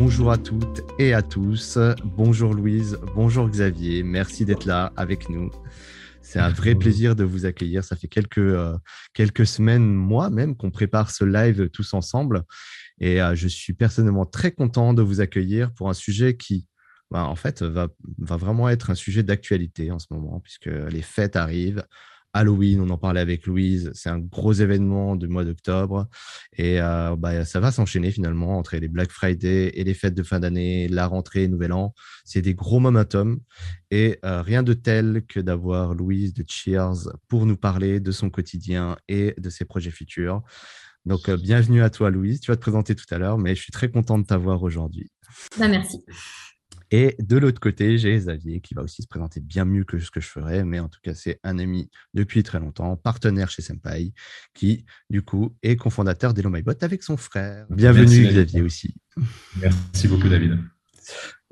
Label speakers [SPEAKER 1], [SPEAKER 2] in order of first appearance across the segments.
[SPEAKER 1] bonjour à toutes et à tous. Bonjour Louise, bonjour Xavier, merci d'être là avec nous. C'est un vrai plaisir de vous accueillir. Ça fait quelques, euh, quelques semaines, mois même, qu'on prépare ce live tous ensemble. Et euh, je suis personnellement très content de vous accueillir pour un sujet qui, bah, en fait, va, va vraiment être un sujet d'actualité en ce moment, puisque les fêtes arrivent. Halloween, on en parlait avec Louise, c'est un gros événement du mois d'octobre et euh, bah, ça va s'enchaîner finalement entre les Black Friday et les fêtes de fin d'année, la rentrée, Nouvel An. C'est des gros momentum et euh, rien de tel que d'avoir Louise de Cheers pour nous parler de son quotidien et de ses projets futurs. Donc, euh, bienvenue à toi, Louise. Tu vas te présenter tout à l'heure, mais je suis très content de t'avoir aujourd'hui.
[SPEAKER 2] Bah, merci.
[SPEAKER 1] Et de l'autre côté, j'ai Xavier qui va aussi se présenter bien mieux que ce que je ferais, mais en tout cas, c'est un ami depuis très longtemps, partenaire chez Senpai, qui, du coup, est cofondateur d'Hello My Bot avec son frère. Bienvenue, Xavier, aussi.
[SPEAKER 3] Merci beaucoup, David.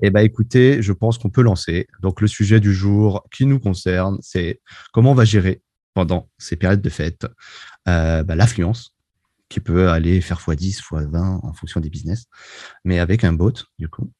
[SPEAKER 1] Eh bien, écoutez, je pense qu'on peut lancer. Donc, le sujet du jour qui nous concerne, c'est comment on va gérer pendant ces périodes de fête euh, bah, l'affluence qui peut aller faire x10, x20 en fonction des business, mais avec un bot, du coup.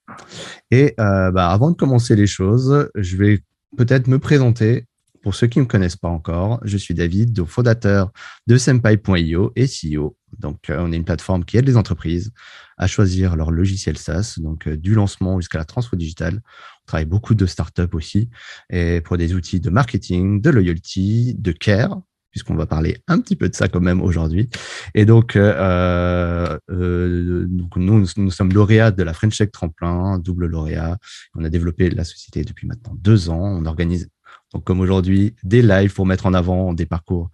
[SPEAKER 1] Et euh, bah, avant de commencer les choses, je vais peut-être me présenter. Pour ceux qui ne me connaissent pas encore, je suis David, fondateur de Senpai.io et CEO. Donc, euh, on est une plateforme qui aide les entreprises à choisir leur logiciel SaaS, donc euh, du lancement jusqu'à la transfo digitale. On travaille beaucoup de startups aussi, et pour des outils de marketing, de loyalty, de care, puisqu'on va parler un petit peu de ça quand même aujourd'hui. Et donc, euh, euh, nous, nous sommes lauréats de la French Tech Tremplin, double lauréat. On a développé la société depuis maintenant deux ans. On organise, donc comme aujourd'hui, des lives pour mettre en avant des parcours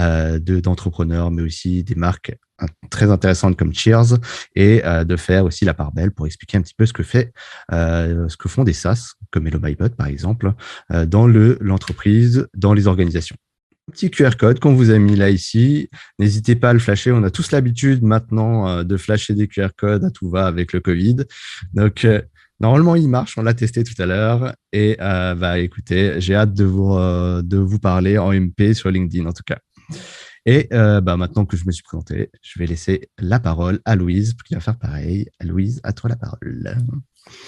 [SPEAKER 1] euh, d'entrepreneurs, mais aussi des marques très intéressantes comme Cheers et de faire aussi la part belle pour expliquer un petit peu ce que fait, ce que font des SaaS comme Hello par exemple, dans le l'entreprise, dans les organisations petit QR code qu'on vous a mis là ici. N'hésitez pas à le flasher. On a tous l'habitude maintenant euh, de flasher des QR codes à tout va avec le Covid. Donc, euh, normalement, il marche. On l'a testé tout à l'heure. Et euh, bah, écoutez, j'ai hâte de vous, de vous parler en MP sur LinkedIn en tout cas. Et bah, maintenant que je me suis présenté, je vais laisser la parole à Louise qui va faire pareil. Louise, à toi la parole.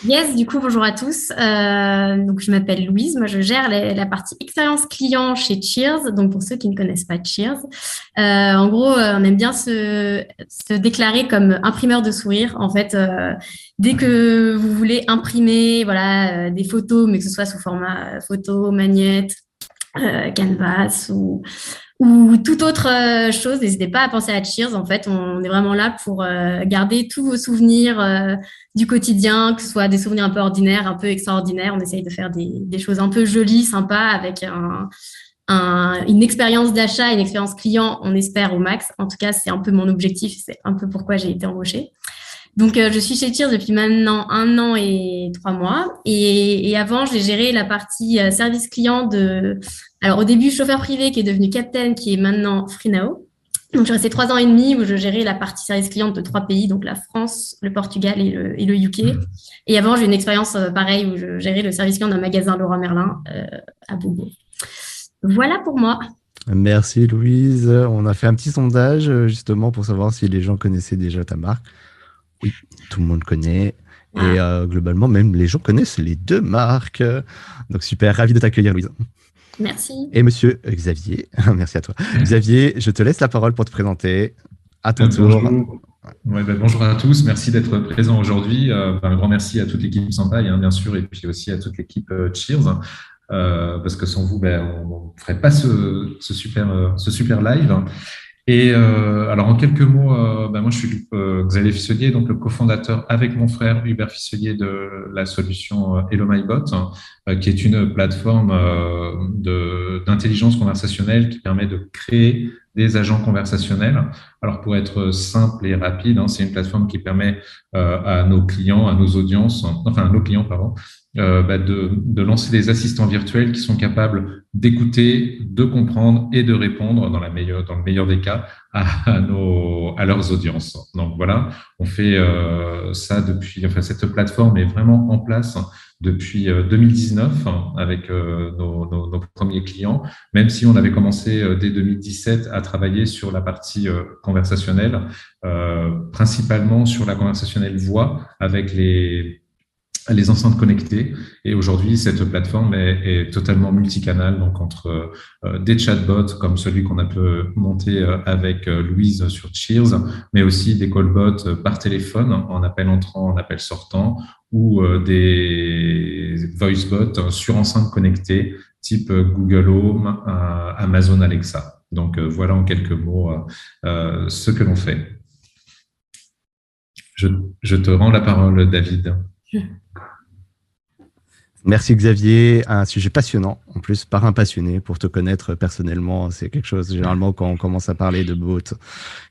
[SPEAKER 2] Yes, du coup, bonjour à tous. Euh, donc, je m'appelle Louise. Moi, je gère la, partie expérience client chez Cheers. Donc, pour ceux qui ne connaissent pas Cheers, euh, en gros, euh, on aime bien se, déclarer comme imprimeur de sourire. En fait, dès que vous voulez imprimer, voilà, des photos, mais que ce soit sous format photo, magnette, canvas ou ou toute autre euh, chose, n'hésitez pas à penser à Cheers. En fait, on est vraiment là pour euh, garder tous vos souvenirs euh, du quotidien, que ce soit des souvenirs un peu ordinaires, un peu extraordinaires. On essaye de faire des, choses un peu jolies, sympas, avec une expérience d'achat, une expérience client, on espère au max. En tout cas, c'est un peu mon objectif, c'est un peu pourquoi j'ai été embauchée. Donc, je suis chez Cheers depuis maintenant un an et trois mois. Et, avant, j'ai géré la partie service client de alors au début, chauffeur privé qui est devenu captain, qui est maintenant Freenao. Donc, je restais trois ans et demi où je gérais la partie service client de trois pays, donc la France, le Portugal et le, UK. Et avant, j'ai une expérience euh, pareille où je gérais le service client d'un magasin Laurent Merlin euh, à Bourgogne. Voilà pour moi.
[SPEAKER 1] Merci Louise. On a fait un petit sondage euh, justement pour savoir si les gens connaissaient déjà ta marque. Oui, tout le monde connaît. Et ah. globalement, même les gens connaissent les deux marques. Donc super, ravi de t'accueillir Louise.
[SPEAKER 2] Merci.
[SPEAKER 1] Et monsieur Xavier, merci à toi. Xavier, je te laisse la parole pour te présenter. À ton tour.
[SPEAKER 3] Bonjour. Ben, bonjour à tous, merci d'être présent aujourd'hui. Euh, ben, un grand merci à toute l'équipe Senpai, hein, bien sûr, et puis aussi à toute l'équipe euh, Cheers, euh, parce que sans vous, ben, on ne ferait pas ce, ce, super, ce super live. Et euh, alors en quelques mots, euh, ben moi je suis euh, Xavier Fisselier, donc le cofondateur avec mon frère Hubert Fisselier de la solution euh, Hello My Bot, euh, qui est une plateforme d'intelligence conversationnelle qui permet de créer des agents conversationnels. Alors pour être simple et rapide, hein, c'est une plateforme qui permet à nos clients, à nos audiences, enfin à nos clients pardon, euh, bah de, de, lancer des assistants virtuels qui sont capables d'écouter, de comprendre et de répondre dans, la meilleure, dans le meilleur des cas à, nos, à leurs audiences. Donc voilà, on fait euh, ça depuis, enfin cette plateforme est vraiment en place depuis 2019 hein, avec nos, nos, premiers clients, même si on avait commencé dès 2017 à travailler sur la partie conversationnelle, principalement sur la conversationnelle voix avec les les enceintes connectées. Et aujourd'hui, cette plateforme est, totalement multicanale, donc entre euh, des chatbots comme celui qu'on a pu monter euh, avec euh, Louise sur Cheers, mais aussi des callbots par téléphone en appel entrant, en appel sortant, ou des voicebots sur enceintes connectées type Google Home, Amazon Alexa. Donc voilà en quelques mots ce que l'on fait. Je, je te rends la parole, David.
[SPEAKER 1] Merci Xavier, un sujet passionnant, en plus par un passionné, pour te connaître personnellement, c'est quelque chose, généralement quand on commence à parler de boat,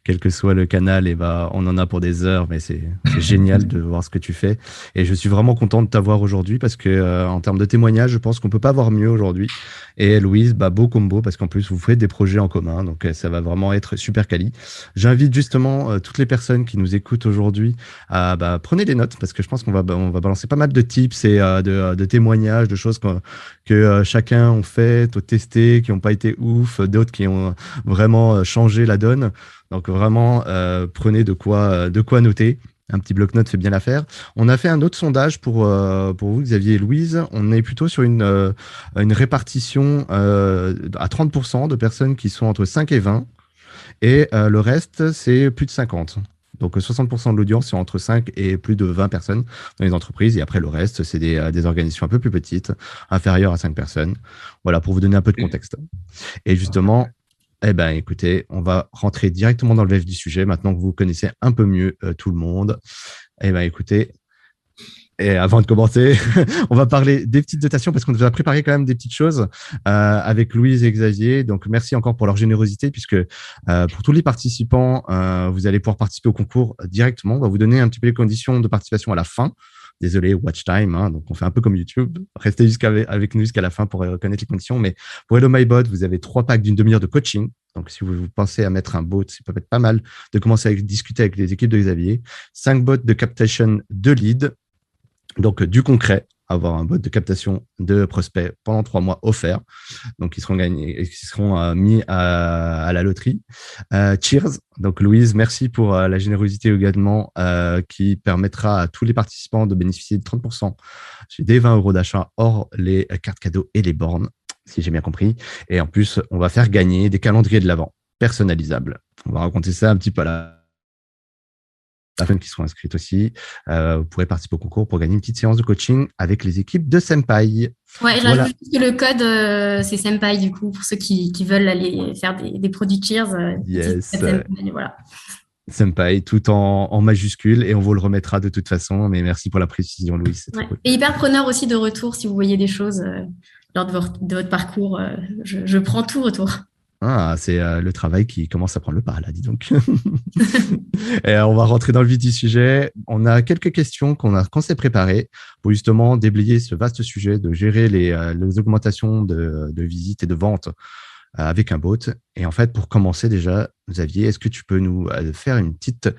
[SPEAKER 1] quel que soit le canal, et bah, on en a pour des heures, mais c'est génial de voir ce que tu fais. Et je suis vraiment content de t'avoir aujourd'hui parce que euh, en termes de témoignage, je pense qu'on peut pas avoir mieux aujourd'hui. Et Louise, bah, beau combo parce qu'en plus, vous faites des projets en commun, donc euh, ça va vraiment être super quali. J'invite justement euh, toutes les personnes qui nous écoutent aujourd'hui à bah, prenez des notes parce que je pense qu'on va, on va balancer pas mal de tips et de, de témoignages, de choses que, que ont fait, ont testé, qui n'ont pas été ouf, d'autres qui ont vraiment changé la donne. Donc vraiment, euh, prenez de quoi, euh, de quoi noter. Un petit bloc-notes fait bien l'affaire. On a fait un autre sondage pour, euh, pour vous, Xavier et Louise. On est plutôt sur une, une répartition à 30% de personnes qui sont entre 5 et 20. Et le reste, c'est plus de 50. Donc 60% de l'audience, c'est entre 5 et plus de 20 personnes dans les entreprises. Et après, le reste, c'est des, des, organisations un peu plus petites, inférieures à 5 personnes. Voilà, pour vous donner un peu de contexte. Et justement, eh bien, écoutez, on va rentrer directement dans le vif du sujet maintenant que vous connaissez un peu mieux euh, tout le monde. Eh bien, écoutez, et avant de commencer, on va parler des petites dotations parce qu'on nous a préparé quand même des petites choses euh, avec Louise et Xavier. Donc, merci encore pour leur générosité puisque euh, pour tous les participants, vous allez pouvoir participer au concours directement. On va vous donner un petit peu les conditions de participation à la fin. Désolé, watch time. Hein, donc, on fait un peu comme YouTube. Restez jusqu'à avec nous jusqu'à la fin pour reconnaître les conditions. Mais pour Hello My Bot, vous avez trois packs d'une demi-heure de coaching. Donc, si vous pensez à mettre un bot, ça peut être pas mal de commencer à discuter avec les équipes de Xavier. Cinq bots de captation de lead. Donc, du concret avoir un bot de captation de prospects pendant trois mois offert. Donc, ils seront gagnés, qui seront euh, mis à, la loterie. Euh, cheers. Donc, Louise, merci pour euh, la générosité également qui permettra à tous les participants de bénéficier de 30% des 20 euros d'achat hors les cartes cadeaux et les bornes, si j'ai bien compris. Et en plus, on va faire gagner des calendriers de l'avant personnalisables. On va raconter ça un petit peu là personnes qui sont inscrites aussi, euh, vous pourrez participer au concours pour gagner une petite séance de coaching avec les équipes de Senpai.
[SPEAKER 2] Ouais, j'ajoute que le code, euh, c'est Senpai, du coup, pour ceux qui, veulent aller faire des, produits Cheers. Euh,
[SPEAKER 1] yes. Senpai, voilà. Senpai, tout en, en, majuscule, et on vous le remettra de toute façon. Mais merci pour la précision, Louis.
[SPEAKER 2] Et hyper preneur aussi de retour si vous voyez des choses lors de votre, de votre parcours. Je, je prends tout retour.
[SPEAKER 1] Ah, c'est euh, le travail qui commence à prendre le pas, là, dis donc. et on va rentrer dans le vif du sujet. On a quelques questions qu'on a qu'on s'est préparées pour justement déblayer ce vaste sujet de gérer les, euh, augmentations de, visites et de ventes euh, avec un bot. Et en fait, pour commencer déjà, Xavier, est-ce que tu peux nous faire une petite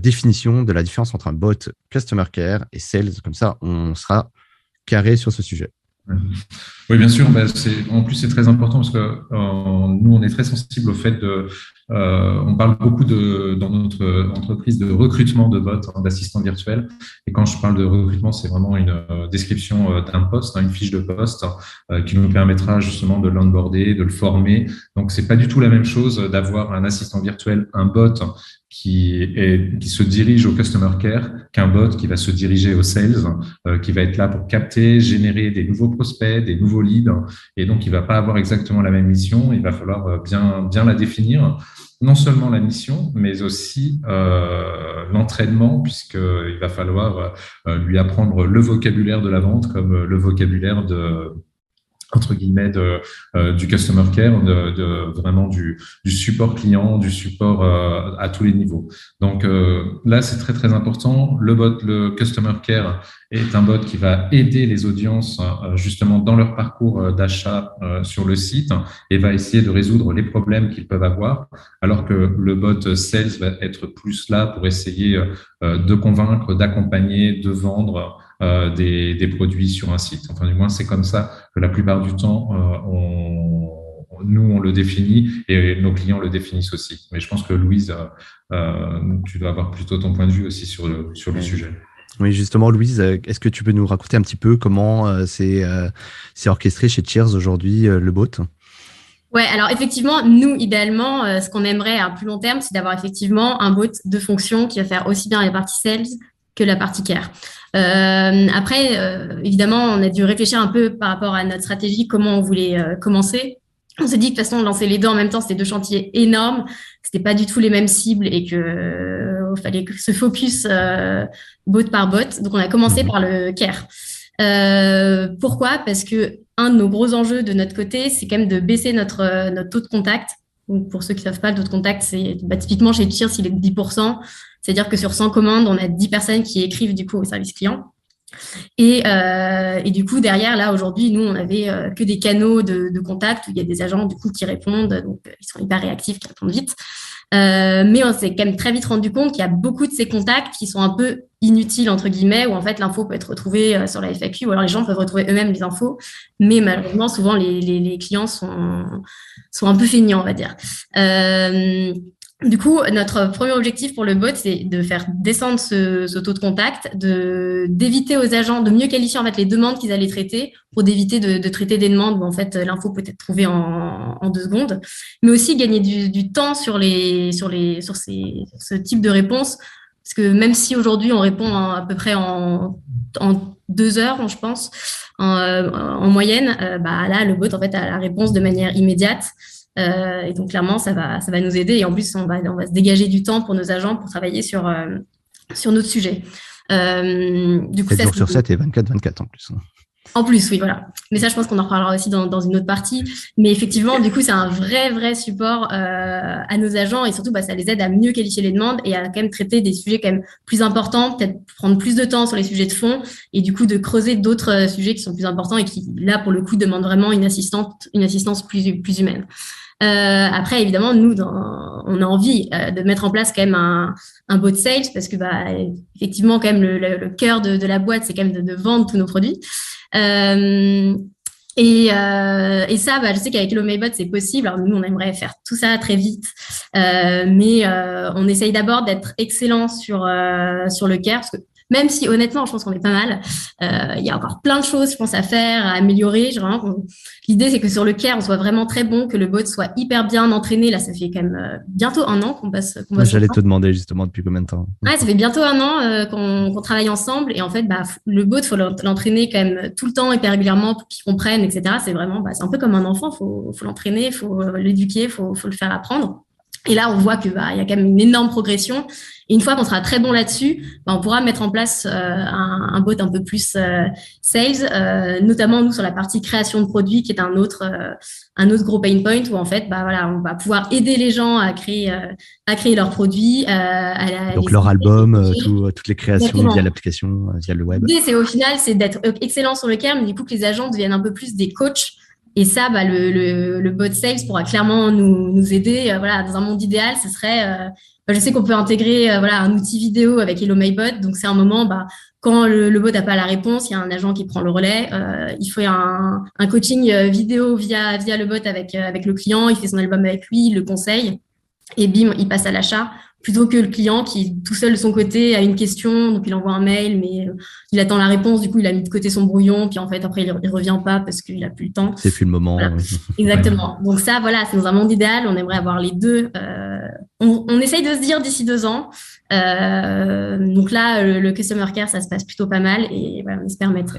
[SPEAKER 1] définition de la différence entre un bot Customer Care et Sales? Comme ça, on sera carré sur ce sujet.
[SPEAKER 3] Oui, bien sûr. Bah, en plus, c'est très important parce que euh, nous, on est très sensible au fait de. Euh, on parle beaucoup de, dans notre entreprise de recrutement de bots, hein, d'assistants virtuels. Et quand je parle de recrutement, c'est vraiment une euh, description d'un poste, hein, une fiche de poste qui nous permettra justement de l'onboarder, de le former. Donc, c'est pas du tout la même chose d'avoir un assistant virtuel, un bot qui, est, qui se dirige au customer care qu'un bot qui va se diriger au sales, euh, qui va être là pour capter, générer des nouveaux prospects, des nouveaux leads. Et donc, il va pas avoir exactement la même mission. Il va falloir euh, bien, bien la définir. Non seulement la mission, mais aussi euh, l'entraînement, puisqu'il va falloir euh, lui apprendre le vocabulaire de la vente comme le vocabulaire de entre guillemets de, euh, du customer care, de, de vraiment du, du, support client, du support euh, à tous les niveaux. Donc euh, là, c'est très très important. Le bot, le customer care est un bot qui va aider les audiences justement dans leur parcours d'achat sur le site et va essayer de résoudre les problèmes qu'ils peuvent avoir, alors que le bot sales va être plus là pour essayer de convaincre, d'accompagner, de vendre des, des, produits sur un site. Enfin, du moins, c'est comme ça que la plupart du temps, on, nous, on le définit et nos clients le définissent aussi. Mais je pense que Louise, tu dois avoir plutôt ton point de vue aussi sur le, sur le sujet.
[SPEAKER 1] Oui, justement, Louise, est-ce que tu peux nous raconter un petit peu comment c'est orchestré chez Cheers aujourd'hui, le bot?
[SPEAKER 2] Ouais, alors effectivement, nous, idéalement, euh, ce qu'on aimerait à plus long terme, c'est d'avoir effectivement un bot de fonction qui va faire aussi bien la partie sales que la partie care. Euh, après, euh, évidemment, on a dû réfléchir un peu par rapport à notre stratégie, comment on voulait commencer. On s'est dit que de toute façon, lancer les deux en même temps, c'était deux chantiers énormes, c'était pas du tout les mêmes cibles et que il fallait se focus bot par bot. Donc, on a commencé mmh. par le care. pourquoi? Parce que un de nos gros enjeux de notre côté, c'est quand même de baisser notre, euh, notre taux de contact. Donc, pour ceux qui ne savent pas, le taux de contact, c'est bah, typiquement chez Cheers, il est de 10%. C'est-à-dire que sur 100 commandes, on a 10 personnes qui écrivent du coup au service client. Et, euh, du coup, derrière, là, aujourd'hui, nous, on n'avait euh, que des canaux de, contact où il y a des agents du coup qui répondent, donc ils sont hyper réactifs, qui répondent vite. Euh, mais on s'est quand même très vite rendu compte qu'il y a beaucoup de ces contacts qui sont un peu inutiles, entre guillemets, où en fait l'info peut être retrouvée euh, sur la FAQ, ou alors les gens peuvent retrouver eux-mêmes les infos, mais malheureusement, souvent les, clients sont, sont un peu feignants, on va dire. Euh, du coup, notre premier objectif pour le bot, c'est de faire descendre ce, ce, taux de contact, de d'éviter aux agents de mieux qualifier en fait les demandes qu'ils allaient traiter, pour d'éviter de, de, traiter des demandes où en fait l'info peut être trouvée en, en, deux secondes, mais aussi gagner du, du, temps sur les sur les sur ces ce type de réponse, parce que même si aujourd'hui on répond à peu près en, en deux heures, je pense, en, en moyenne, euh, bah là le bot en fait a la réponse de manière immédiate. Euh, et donc clairement, ça va, ça va nous aider. Et en plus, on va, on va se dégager du temps pour nos agents pour travailler sur, euh, sur notre sujet.
[SPEAKER 1] Euh, du coup, 7 jours sur 7 et 24-24 en plus.
[SPEAKER 2] En plus, oui, voilà. Mais ça, je pense qu'on en reparlera aussi dans, dans, une autre partie. Mais effectivement, du coup, c'est un vrai, vrai support euh, à nos agents et surtout, bah, ça les aide à mieux qualifier les demandes et à quand même traiter des sujets quand même plus importants, peut-être prendre plus de temps sur les sujets de fond et du coup de creuser d'autres euh, sujets qui sont plus importants et qui, là, pour le coup, demandent vraiment une assistante, une assistance plus, plus humaine. Euh, après, évidemment, nous, on a envie euh, de mettre en place quand même un, un bot sales parce que, bah, effectivement, quand même, le, le, cœur de, de, la boîte, c'est quand même de, de, vendre tous nos produits. Euh, et, euh, et, ça, bah, je sais qu'avec l'OMABot, c'est possible. Alors, nous, on aimerait faire tout ça très vite. Euh, mais euh, on essaye d'abord d'être excellent sur, sur le care, parce que même si honnêtement, je pense qu'on est pas mal. Euh, il y a encore plein de choses, je pense, à faire, à améliorer. L'idée, c'est que sur le care, on soit vraiment très bon, que le bot soit hyper bien entraîné. Là, ça fait quand même euh, bientôt un an qu'on passe.
[SPEAKER 1] Qu J'allais te demander justement depuis combien de temps?
[SPEAKER 2] Ouais, ça fait bientôt un an euh, qu'on qu travaille ensemble. Et en fait, bah, le bot, faut l'entraîner quand même tout le temps, hyper régulièrement pour qu'il comprenne, etc. C'est vraiment, bah, c'est un peu comme un enfant. Faut, faut l'entraîner, faut l'éduquer, faut, faut le faire apprendre. Et là, on voit que bah, il y a quand même une énorme progression. Et une fois qu'on sera très bon là-dessus, bah, on pourra mettre en place euh, un, un, bot un peu plus euh, sales, euh, notamment nous sur la partie création de produits, qui est un autre euh, un autre gros pain point où en fait, bah voilà, on va pouvoir aider les gens à créer euh, à créer leurs produits, à
[SPEAKER 1] donc leur album, tout, toutes les créations via l'application, via le web.
[SPEAKER 2] L'idée, c'est au final, c'est d'être excellent sur le cœur, mais du coup que les agents deviennent un peu plus des coachs et ça, bah, le, bot sales pourra clairement nous, nous aider. Euh, voilà, dans un monde idéal, ce serait, euh, bah, je sais qu'on peut intégrer euh, voilà un outil vidéo avec Hello My Bot. Donc c'est un moment, bah, quand le, bot n'a pas la réponse, il y a un agent qui prend le relais. il faut un, coaching vidéo via via le bot avec avec le client. Il fait son album avec lui, il le conseille et bim, il passe à l'achat plutôt que le client qui tout seul de son côté a une question, donc il envoie un mail, mais euh, il attend la réponse, du coup il a mis de côté son brouillon, puis en fait après il, il revient pas parce qu'il a plus le temps.
[SPEAKER 1] C'est plus le moment.
[SPEAKER 2] Exactement. Donc ça, voilà, c'est dans un monde idéal, on aimerait avoir les deux. Euh, on, on, essaye de se dire d'ici deux ans. Euh, donc là, le, le, customer care, ça se passe plutôt pas mal et voilà, on espère mettre.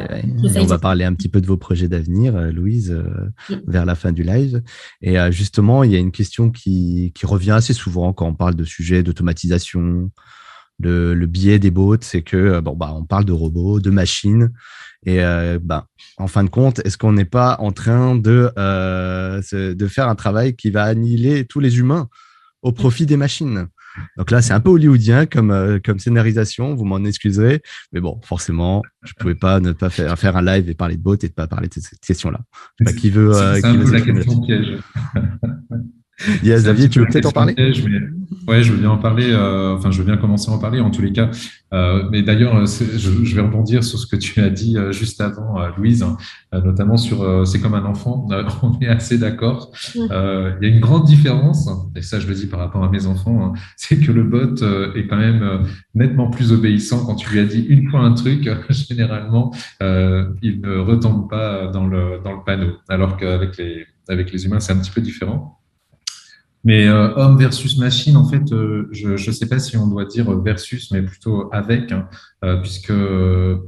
[SPEAKER 1] on va parler un petit peu de vos projets d'avenir, euh, Louise, euh, vers la fin du live. Et justement, il y a une question qui, qui revient assez souvent quand on parle de sujets d'automatisation. Le, le, biais des bots, c'est que bon bah on parle de robots, de machines, et euh, bah, en fin de compte, est-ce qu'on n'est pas en train de euh, de faire un travail qui va annihiler tous les humains? Au profit des machines donc là, c'est un peu hollywoodien comme, euh, comme scénarisation, vous m'en excuserez. Mais bon, forcément, je pouvais pas ne pas faire, faire un live et parler de bots et de pas parler de cette question-là. Bah, qui veut,
[SPEAKER 3] euh, qui veut la question
[SPEAKER 1] piège. Yes, Xavier, tu veux peut-être en parler?
[SPEAKER 3] Ouais, je veux bien en parler. Euh, enfin, je veux bien commencer à en parler. En tous les cas, euh, mais d'ailleurs, je, je, vais rebondir sur ce que tu as dit euh, juste avant, euh, Louise, hein, notamment sur c'est comme un enfant. on est assez d'accord. il y a une grande différence, et ça, je le dis par rapport à mes enfants, hein, c'est que le bot est quand même nettement plus obéissant quand tu lui as dit une fois un truc. généralement, il ne retombe pas dans le dans le panneau, alors qu'avec les avec les humains, c'est un petit peu différent. Mais euh, homme versus machine, en fait, euh, je ne sais pas si on doit dire versus, mais plutôt avec, hein, puisque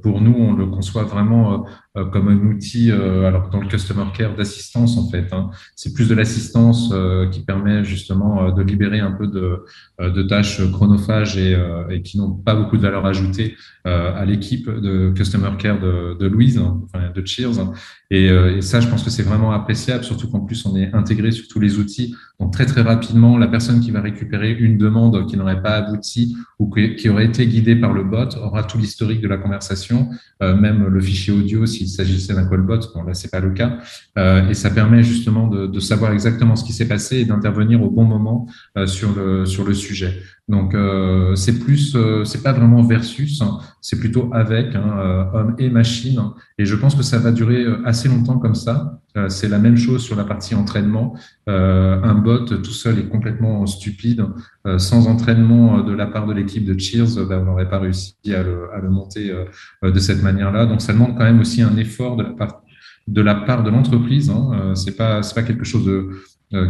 [SPEAKER 3] pour nous, on le conçoit vraiment euh, comme un outil, euh, alors dans le customer care d'assistance en fait. Hein. C'est plus de l'assistance euh, qui permet justement de libérer un peu de, de tâches chronophages et, et qui n'ont pas beaucoup de valeur ajoutée à l'équipe de customer care de, de Louise, hein, enfin, de Cheers. Et, et, ça, je pense que c'est vraiment appréciable, surtout qu'en plus on est intégré sur tous les outils. Donc très très rapidement, la personne qui va récupérer une demande qui n'aurait pas abouti ou qui aurait été guidée par le bot aura tout l'historique de la conversation, même le fichier audio si il s'agissait d'un callbot. Bon, là, c'est pas le cas. Euh, et ça permet justement de, de, savoir exactement ce qui s'est passé et d'intervenir au bon moment euh, sur le sur le sujet. Donc, euh, c'est plus, euh, c'est pas vraiment versus, hein, c'est plutôt avec hein, euh, homme et machine. Et je pense que ça va durer assez longtemps comme ça. c'est la même chose sur la partie entraînement. un bot tout seul est complètement stupide. sans entraînement de la part de l'équipe de Cheers, ben, on n'aurait pas réussi à le, à le monter de cette manière-là. Donc, ça demande quand même aussi un effort de la part de la part de l'entreprise. Hein. Euh, c'est pas c'est pas quelque chose de euh,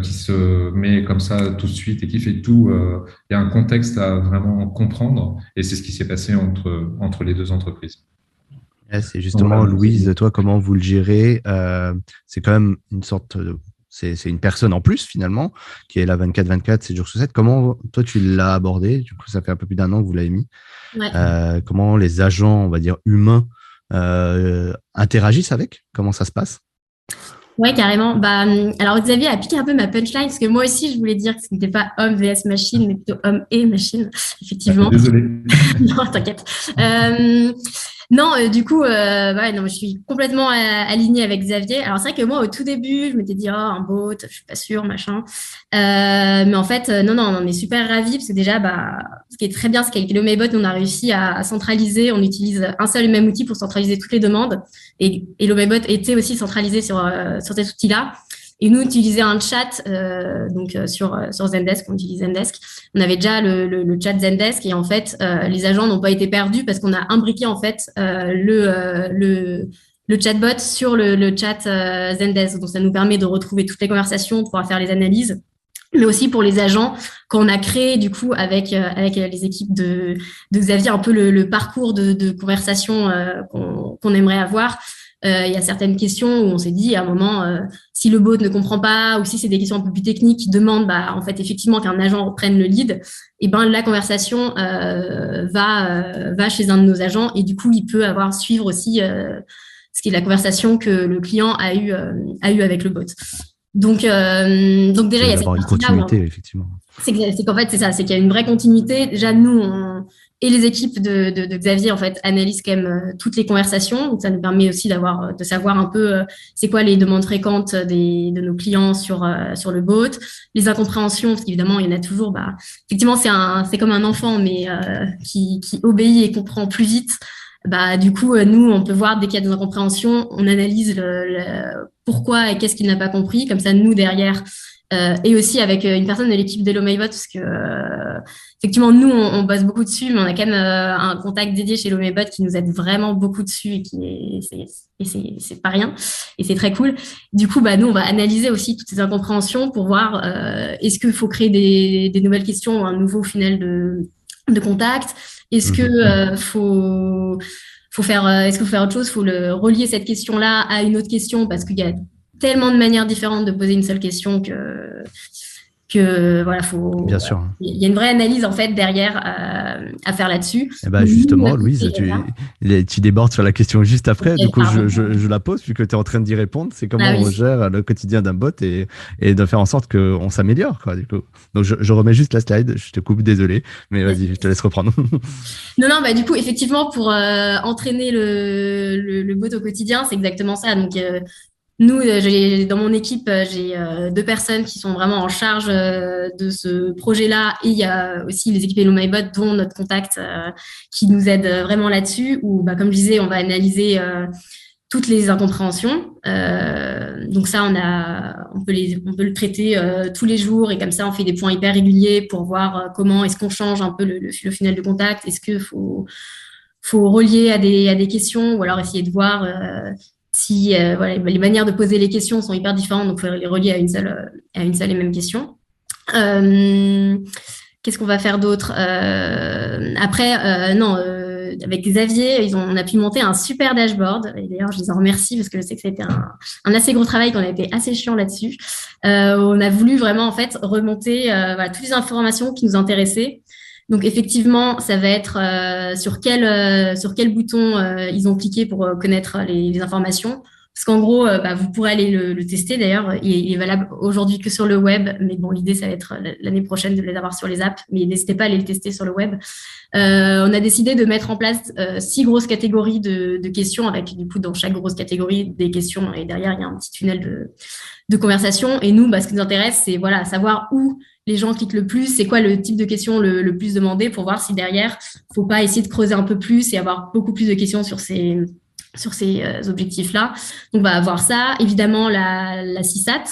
[SPEAKER 3] qui se met comme ça tout de suite et qui fait tout. Euh, il y a un contexte à vraiment comprendre et c'est ce qui s'est passé entre entre les deux entreprises.
[SPEAKER 1] c'est justement Louise, toi comment vous le gérez C'est quand même une sorte de c'est une personne en plus finalement qui est là 24-24, 7 jours sur 7. Comment toi tu l'as abordé? Du coup, ça fait un peu plus d'un an que vous l'avez mis. comment les agents, on va dire humains, euh, interagissent avec? Comment ça se passe?
[SPEAKER 2] Ouais, carrément. Bah, hum, alors Xavier a piqué un peu ma punchline parce que moi aussi je voulais dire que ce n'était pas homme vs machine, mais plutôt homme et machine, effectivement.
[SPEAKER 3] Désolé.
[SPEAKER 2] non, t'inquiète. Euh, non, euh, du coup, euh, ouais, non, je suis complètement euh, alignée avec Xavier. Alors c'est vrai que moi, au tout début, je m'étais dit, oh, un bot, je suis pas sûre, machin. Euh, mais en fait, non, non, on est super ravis parce que déjà, bah, ce qui est très bien, c'est qu'avec le on a réussi à, centraliser. On utilise un seul et même outil pour centraliser toutes les demandes. Et, et le était aussi centralisé sur, sur cet outil-là. Et nous, utiliser un chat, euh, donc euh, sur, euh, sur Zendesk, on utilise Zendesk. On avait déjà le, le, le chat Zendesk et en fait, euh, les agents n'ont pas été perdus parce qu'on a imbriqué en fait euh, le, le, le chatbot sur le, le chat Zendesk. Donc, ça nous permet de retrouver toutes les conversations, pour pouvoir faire les analyses mais aussi pour les agents qu'on a créé du coup avec avec les équipes de, de Xavier un peu le, le parcours de, de conversation qu'on qu'on aimerait avoir euh, il y a certaines questions où on s'est dit à un moment, euh, si le bot ne comprend pas ou si c'est des questions un peu plus techniques qui demandent, bah, en fait, effectivement, qu'un agent reprenne le lead, et eh ben la conversation euh, va va chez un de nos agents et du coup, il peut avoir suivre aussi ce qui est la conversation que le client a eu a eu avec le bot. Donc, donc déjà, il y a cette
[SPEAKER 1] une continuité, effectivement.
[SPEAKER 2] C'est qu'en fait, c'est ça, c'est qu'il y a une vraie continuité. Déjà, nous, on, et les équipes de, Xavier en fait analysent quand même euh, toutes les conversations. Donc ça nous permet aussi d'avoir euh, de savoir un peu euh, c'est quoi les demandes fréquentes des, de nos clients sur sur le bot, les incompréhensions parce qu'évidemment il y en a toujours. Bah effectivement c'est un c'est comme un enfant mais qui, qui obéit et comprend plus vite. Bah du coup nous on peut voir dès qu'il y a des incompréhensions, on analyse pourquoi et qu'est-ce qu'il n'a pas compris. Comme ça nous derrière euh, et aussi avec euh, une personne de l'équipe d'Hello MyBot, parce que euh, effectivement, nous, on, on, bosse beaucoup dessus, mais on a quand même euh, un contact dédié chez Hello qui nous aide vraiment beaucoup dessus et qui est, c'est pas rien, et c'est très cool. Du coup, bah, nous, on va analyser aussi toutes ces incompréhensions pour voir est-ce qu'il faut créer des, des, nouvelles questions ou un nouveau final de, de contact? Est-ce que mhm. faut faut faire est-ce qu'il faut faire autre chose? Faut le relier cette question là à une autre question parce qu'il y a tellement de manières différentes de poser une seule question que que voilà faut
[SPEAKER 1] bien sûr.
[SPEAKER 2] il y a une vraie analyse en fait derrière euh, à faire là-dessus. Et
[SPEAKER 1] eh ben justement Louise tu, tu débordes sur la question juste après. Du coup je, je, je, la pose puisque tu es en train d'y répondre. C'est comment ah on gère le quotidien d'un bot et, et de faire en sorte qu'on s'améliore quoi du coup. Donc je, je, remets juste la slide. Je te coupe désolé. Mais vas-y je te laisse reprendre.
[SPEAKER 2] Non non bah du coup effectivement pour euh, entraîner le, le, le, bot au quotidien c'est exactement ça. Donc euh, nous, euh, dans mon équipe, euh, j'ai euh, deux personnes qui sont vraiment en charge de ce projet-là. Et il y a aussi les équipes Hello MyBot, dont notre contact, qui nous aide vraiment là-dessus. Où, bah, comme je disais, on va analyser toutes les incompréhensions. donc ça, on, a, on, peut les, on peut le traiter tous les jours. Et comme ça, on fait des points hyper réguliers pour voir comment est-ce qu'on change un peu le, le, de contact. Est-ce qu'il faut faut relier à des, à des questions ou alors essayer de voir si euh, voilà, les manières de poser les questions sont hyper différentes, donc il faut les relier à une seule, et même question. Euh, qu'est-ce qu'on va faire d'autre euh, Après, non, avec Xavier, on a pu monter un super dashboard. Et d'ailleurs, je les en remercie parce que je sais que c'était un, un, assez gros travail, qu'on a été assez chiant là-dessus. on a voulu vraiment en fait remonter toutes les informations qui nous intéressaient. Donc effectivement, ça va être euh, sur quel euh, sur quel bouton euh, ils ont cliqué pour connaître les, informations. Parce qu'en gros, bah, vous pourrez aller le, tester. D'ailleurs, il, est valable aujourd'hui que sur le web, mais bon, l'idée ça va être l'année prochaine de les avoir sur les apps. Mais n'hésitez pas à aller le tester sur le web. on a décidé de mettre en place six grosses catégories de, questions, avec du coup dans chaque grosse catégorie des questions et derrière il y a un petit tunnel de, de conversation. Et nous, bah, ce qui nous intéresse, c'est voilà savoir où les gens cliquent le plus, c'est quoi le type de questions le, plus demandé pour voir si derrière, faut pas essayer de creuser un peu plus et avoir beaucoup plus de questions sur ces, sur ces euh, objectifs-là. Donc, on va avoir ça. Évidemment, la, la CISAT,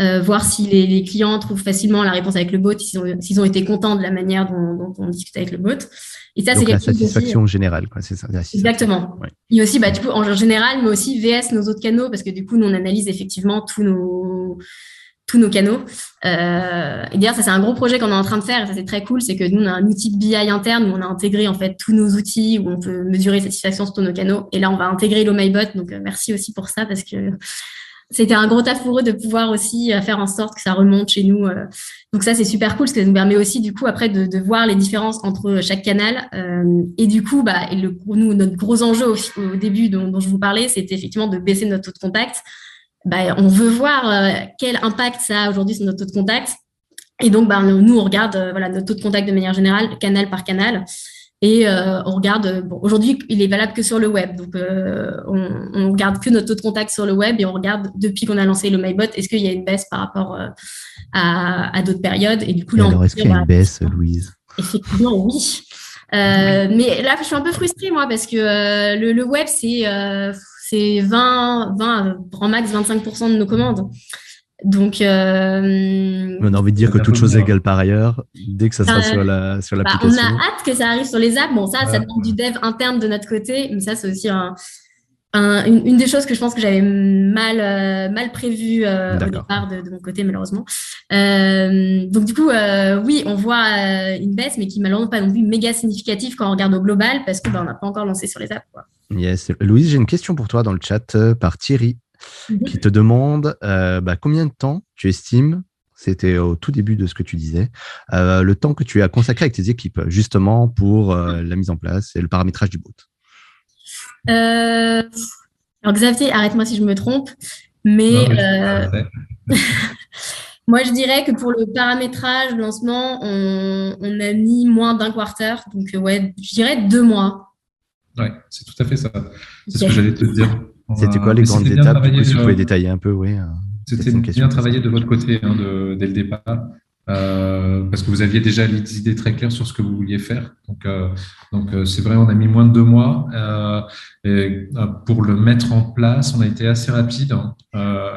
[SPEAKER 2] euh, voir si les, clients trouvent facilement la réponse avec le bot, s'ils ont, ont, été contents de la manière dont, on discute avec le bot.
[SPEAKER 1] Et ça, c'est la satisfaction générale, quoi, c'est ça.
[SPEAKER 2] Exactement. Il y a aussi, bah, du coup, en général, mais aussi VS nos autres canaux, parce que du coup, nous, on analyse effectivement tous nos tous nos canaux. Euh, et d'ailleurs, ça c'est un gros projet qu'on est en train de faire. Et ça c'est très cool, c'est que nous on a un outil de BI interne où on a intégré en fait tous nos outils où on peut mesurer satisfaction sur tous nos canaux. Et là, on va intégrer l'OMyBot. Donc euh, merci aussi pour ça parce que c'était un gros taf pour eux de pouvoir aussi euh, faire en sorte que ça remonte chez nous. Euh. Donc ça c'est super cool parce que ça nous permet aussi du coup après de, de voir les différences entre chaque canal. Et du coup, bah, et le, nous notre gros enjeu au, au début dont, dont je vous parlais, c'était effectivement de baisser notre taux de contact bah, on veut voir euh, quel impact ça a aujourd'hui sur notre taux de contact. Et donc, bah, nous, on regarde euh, voilà, notre taux de contact de manière générale, canal par canal. Et euh, on regarde, bon, aujourd'hui, il est valable que sur le web. Donc, on, on regarde que notre taux de contact sur le web et on regarde depuis qu'on a lancé le MyBot, est-ce qu'il y a une baisse par rapport à, d'autres périodes? Et du coup,
[SPEAKER 1] là, alors, est-ce qu'il y a une baisse, Louise?
[SPEAKER 2] Effectivement, oui. mais là, je suis un peu frustrée, moi, parce que le, le, web, c'est c'est 20, 20, grand max 25% de nos commandes. Donc, euh,
[SPEAKER 1] on a envie de dire que toute chose égale par ailleurs, dès que ça sera sur la sur bah, l'application.
[SPEAKER 2] on a hâte que ça arrive sur les apps. Bon, ça, ça demande du dev interne de notre côté, mais ça, c'est aussi un, une, des choses que je pense que j'avais mal euh, mal prévu euh, au départ de, mon côté, malheureusement. donc, du coup, oui, on voit une baisse, mais qui malheureusement pas non plus méga significative quand on regarde au global, parce qu'on bah, n'a pas encore lancé sur les apps. Quoi.
[SPEAKER 1] Yes. Louise, j'ai une question pour toi dans le chat euh, par Thierry mhm. qui te demande euh, bah, combien de temps tu estimes, c'était au tout début de ce que tu disais, euh, le temps que tu as consacré avec tes équipes justement pour la mise en place et le paramétrage du bot.
[SPEAKER 2] alors Xavier, arrête-moi si je me trompe, mais moi je dirais que pour le paramétrage, le lancement, on, on a mis moins d'un quart d'heure, donc ouais, je dirais deux mois.
[SPEAKER 3] Oui, c'est tout à fait ça. C'est ce que j'allais te dire.
[SPEAKER 1] C'était quoi les grandes étapes Si tu pouvais détailler un peu, oui. Euh,
[SPEAKER 3] C'était bien travaillé de votre côté hein, de, dès le départ. Euh, parce que vous aviez déjà les idées très claires sur ce que vous vouliez faire. Donc, euh, donc euh, c'est vrai, on a mis moins de deux mois. Et, pour le mettre en place, on a été assez rapide. Hein.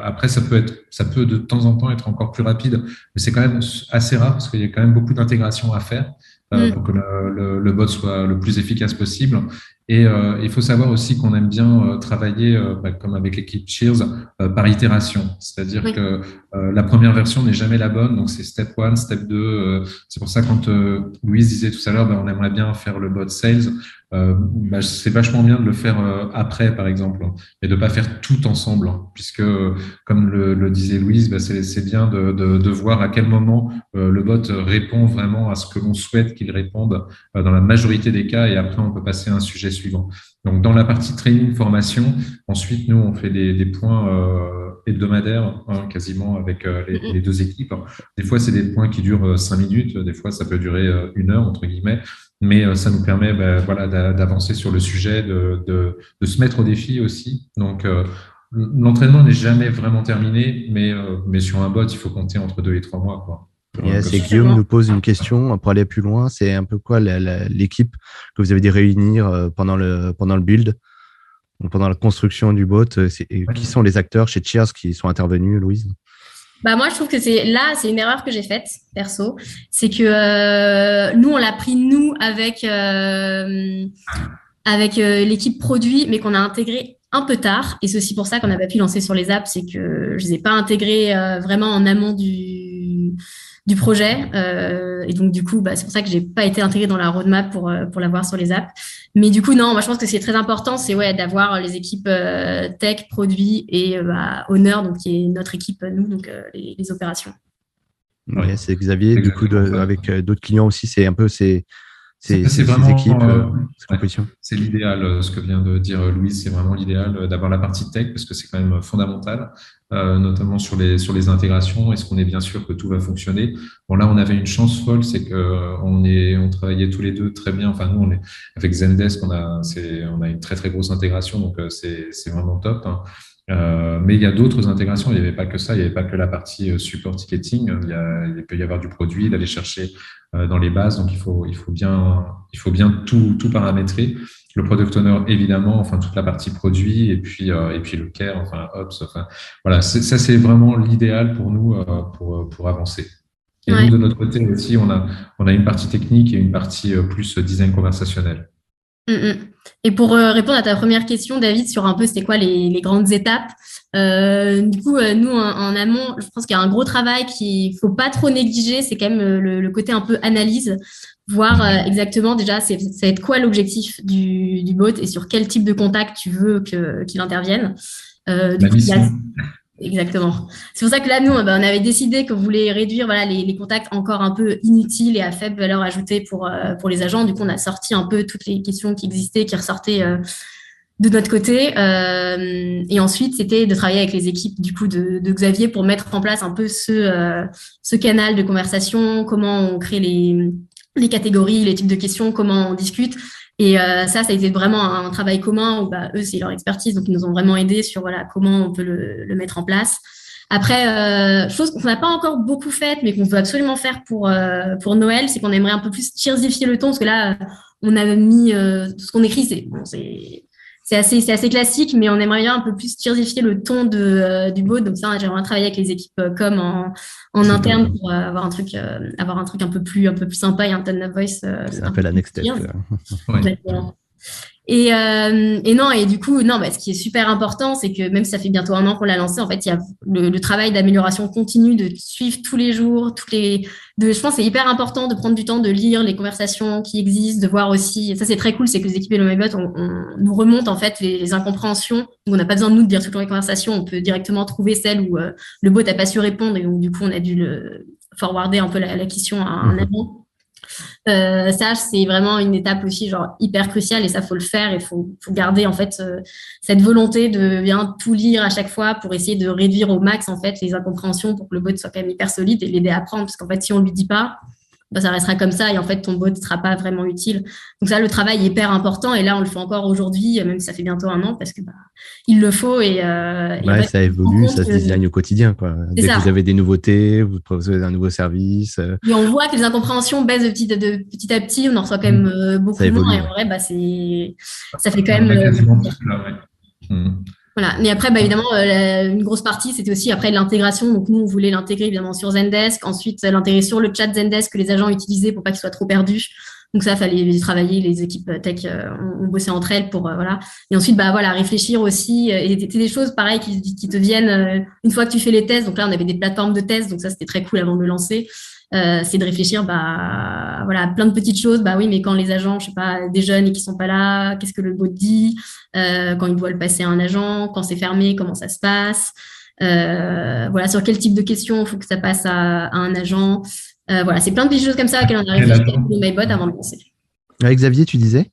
[SPEAKER 3] après, ça peut être, ça peut de temps en temps être encore plus rapide, mais c'est quand même assez rare parce qu'il y a quand même beaucoup d'intégration à faire. Mm. pour que le, le, le, bot soit le plus efficace possible. Et euh, il faut savoir aussi qu'on aime bien euh, travailler, euh, bah, comme avec l'équipe Cheers, par itération. C'est-à-dire que la première version n'est jamais la bonne, donc c'est step 1, step 2. c'est pour ça quand Louise disait tout à l'heure, bah, on aimerait bien faire le bot sales. Euh, bah, c'est vachement bien de le faire euh, après, par exemple, et de pas faire tout ensemble, hein, puisque, comme le, le disait Louise, bah, c'est bien de, de, de, voir à quel moment euh, le bot répond vraiment à ce que l'on souhaite qu'il réponde dans la majorité des cas, et après on peut passer à un sujet suivant. Donc, dans la partie training formation, ensuite nous on fait des, des points hebdomadaires, hein, quasiment avec les, les, deux équipes. Des fois c'est des points qui durent cinq minutes, des fois ça peut durer une heure entre guillemets mais euh, ça nous permet ben, voilà, d'avancer sur le sujet, de, de, de, se mettre au défi aussi. Donc, euh, l'entraînement n'est jamais vraiment terminé, mais, mais sur un bot, il faut compter entre deux et trois mois. Quoi.
[SPEAKER 1] Et Guillaume nous pose une question pour aller plus loin? C'est un peu quoi l'équipe que vous avez dû réunir pendant le, pendant le build, pendant la construction du bot Qui sont les acteurs chez Cheers qui sont intervenus, Louise?
[SPEAKER 2] Bah moi, je trouve que c'est là, c'est une erreur que j'ai faite perso. C'est que euh, nous, on l'a pris nous avec euh, avec euh, l'équipe produit, mais qu'on a intégré un peu tard. Et c'est aussi pour ça qu'on n'a pas pu lancer sur les apps, c'est que je les ai pas intégrés vraiment en amont du du projet. Euh, et donc, du coup, bah, c'est pour ça que j'ai pas été intégrée dans la roadmap pour, euh, pour l'avoir sur les apps. Mais du coup, non, moi, je pense que c'est très important, c'est ouais, d'avoir les équipes euh, tech, produits et bah, Honor, donc qui est notre équipe, nous, donc les, opérations.
[SPEAKER 1] Ouais, c'est Xavier. Du coup, avec d'autres clients aussi, c'est un peu ces, c'est vraiment équipes,
[SPEAKER 3] C'est l'idéal, ce que vient de dire Louise, c'est vraiment l'idéal d'avoir la partie tech parce que c'est quand même fondamental. Euh, notamment sur les, sur les intégrations. Est-ce qu'on est bien sûr que tout va fonctionner? Bon, là, on avait une chance folle, c'est qu'on est, on travaillait tous les deux très bien. Enfin, nous, on est avec Zendesk, on a, on a une très très grosse intégration, donc euh, c'est vraiment top. Hein. Euh, mais il y a d'autres intégrations. Il n'y avait pas que ça. Il n'y avait pas que la partie support ticketing. Il, y a, il peut y avoir du produit, d'aller chercher dans les bases. Donc il faut, il faut bien, il faut bien tout, tout paramétrer le product owner évidemment, enfin toute la partie produit et puis euh, et puis le care, enfin ops, enfin voilà, ça c'est vraiment l'idéal pour nous euh, pour pour avancer. Et nous de notre côté aussi, on a on a une partie technique et une partie euh, plus design conversationnel.
[SPEAKER 2] Mm, mm. Et pour répondre à ta première question, David, sur un peu c'était quoi les, les, grandes étapes, du coup, nous en, amont, je pense qu'il y a un gros travail qu'il faut pas trop négliger, c'est quand même le, le, côté un peu analyse voir euh, exactement déjà ça va être quoi l'objectif du, du, bot et sur quel type de contact tu veux qu'il intervienne.
[SPEAKER 3] Euh, du coup,
[SPEAKER 2] exactement. C'est pour ça que là, nous, on avait décidé qu'on voulait réduire voilà, les, les, contacts encore un peu inutiles et à faible valeur ajoutée pour, euh, pour les agents. Du coup, on a sorti un peu toutes les questions qui existaient, qui ressortaient euh, de notre côté. Euh, et ensuite, c'était de travailler avec les équipes du coup de, de, Xavier pour mettre en place un peu ce, ce canal de conversation, comment on crée les, les catégories, les types de questions, comment on discute. Et euh, ça, ça a été vraiment un travail commun où bah, eux, c'est leur expertise, donc ils nous ont vraiment aidés sur voilà comment on peut le, mettre en place. Après, euh, chose qu'on n'a pas encore beaucoup faite, mais qu'on veut absolument faire pour euh, pour Noël, c'est qu'on aimerait un peu plus cheersifier le ton, parce que là, on a mis euh, ce qu'on écrit, c'est bon, c'est c'est assez, c'est assez classique, mais on aimerait bien un peu plus tirzifier le ton de, euh, du beau. Donc ça, j'aimerais travailler avec les équipes euh, com en, en interne pour euh, avoir un truc, avoir un truc un peu plus, un peu plus sympa et un tone of voice.
[SPEAKER 1] c'est un peu la next step.
[SPEAKER 2] Et, euh, et, non, et du coup, non, bah, ce qui est super important, c'est que même si ça fait bientôt un an qu'on l'a lancé, en fait, il y a le, travail d'amélioration continue, de suivre tous les jours, toutes les. De, je pense c'est hyper important de prendre du temps de lire les conversations qui existent, de voir aussi. Ça, c'est très cool, c'est que les équipes HelloMyBot, on, on nous remonte en fait les, incompréhensions. Donc, on n'a pas besoin de nous de lire toutes les conversations, on peut directement trouver celle où euh, le bot n'a pas su répondre et où du coup, on a dû le forwarder un peu la, la question à un mmh. ami. Euh, ça, c'est vraiment une étape aussi hyper cruciale et ça faut le faire et faut, faut garder en fait euh, cette volonté de bien tout lire à chaque fois pour essayer de réduire au max en fait les incompréhensions pour que le bot soit quand même hyper solide et l'aider à apprendre. Parce qu'en fait si on lui dit pas bah, ça restera comme ça et en fait ton bot ne sera pas vraiment utile. Donc ça, le travail est hyper important et là on le fait encore aujourd'hui, même si ça fait bientôt un an parce que bah, il le faut et, euh,
[SPEAKER 1] ouais, ça évolue, ça se design au quotidien quoi. Dès que vous avez des nouveautés, vous proposez un nouveau service. Euh.
[SPEAKER 2] Et on voit que les incompréhensions baissent de petit, de petit à petit, on en reçoit quand même mmh. euh, beaucoup moins et en vrai bah c'est ça fait quand même. Euh, voilà. Mais après, bah, évidemment, euh, une grosse partie, c'était aussi après l'intégration. Donc, nous, on voulait l'intégrer évidemment sur Zendesk. Ensuite, l'intégrer sur le chat Zendesk que les agents utilisaient pour pas qu'ils soient trop perdus. Donc ça, fallait travailler. Les équipes tech euh, ont bossé entre elles pour euh, voilà. Et ensuite, bah voilà, réfléchir aussi. Et c'était des choses pareilles qui, te viennent une fois que tu fais les tests. Donc là, on avait des plateformes de tests. Donc ça, c'était très cool avant de le lancer. Euh, c'est de réfléchir bah voilà plein de petites choses bah oui mais quand les agents je sais pas des jeunes et qui sont pas là qu'est-ce que le bot dit euh, quand il doit le passer à un agent quand c'est fermé comment ça se passe euh, voilà sur quel type de questions faut que ça passe à un agent voilà c'est plein de petites choses comme ça auxquelles on a réfléchi avec MyBot avant de lancer
[SPEAKER 1] avec Xavier tu disais?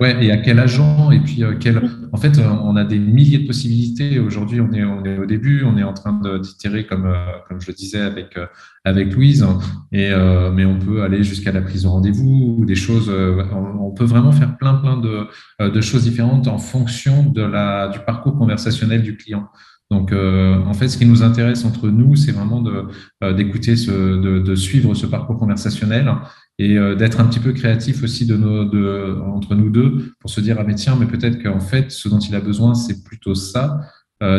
[SPEAKER 3] Ouais, et à quel agent Et puis, quel... en fait, on a des milliers de possibilités. Aujourd'hui, on est, on est au début, on est en train d'itérer, comme, comme je le disais avec, avec Louise, et, mais on peut aller jusqu'à la prise de rendez-vous ou des choses. on peut vraiment faire plein, plein de, de choses différentes en fonction de la, du parcours conversationnel du client. Donc, euh, en fait, ce qui nous intéresse entre nous, c'est vraiment euh, d'écouter, de, de, suivre ce parcours conversationnel et euh, d'être un petit peu créatif aussi de nos, de, entre nous deux pour se dire ah mais tiens, mais peut-être qu'en fait, ce dont il a besoin, c'est plutôt ça.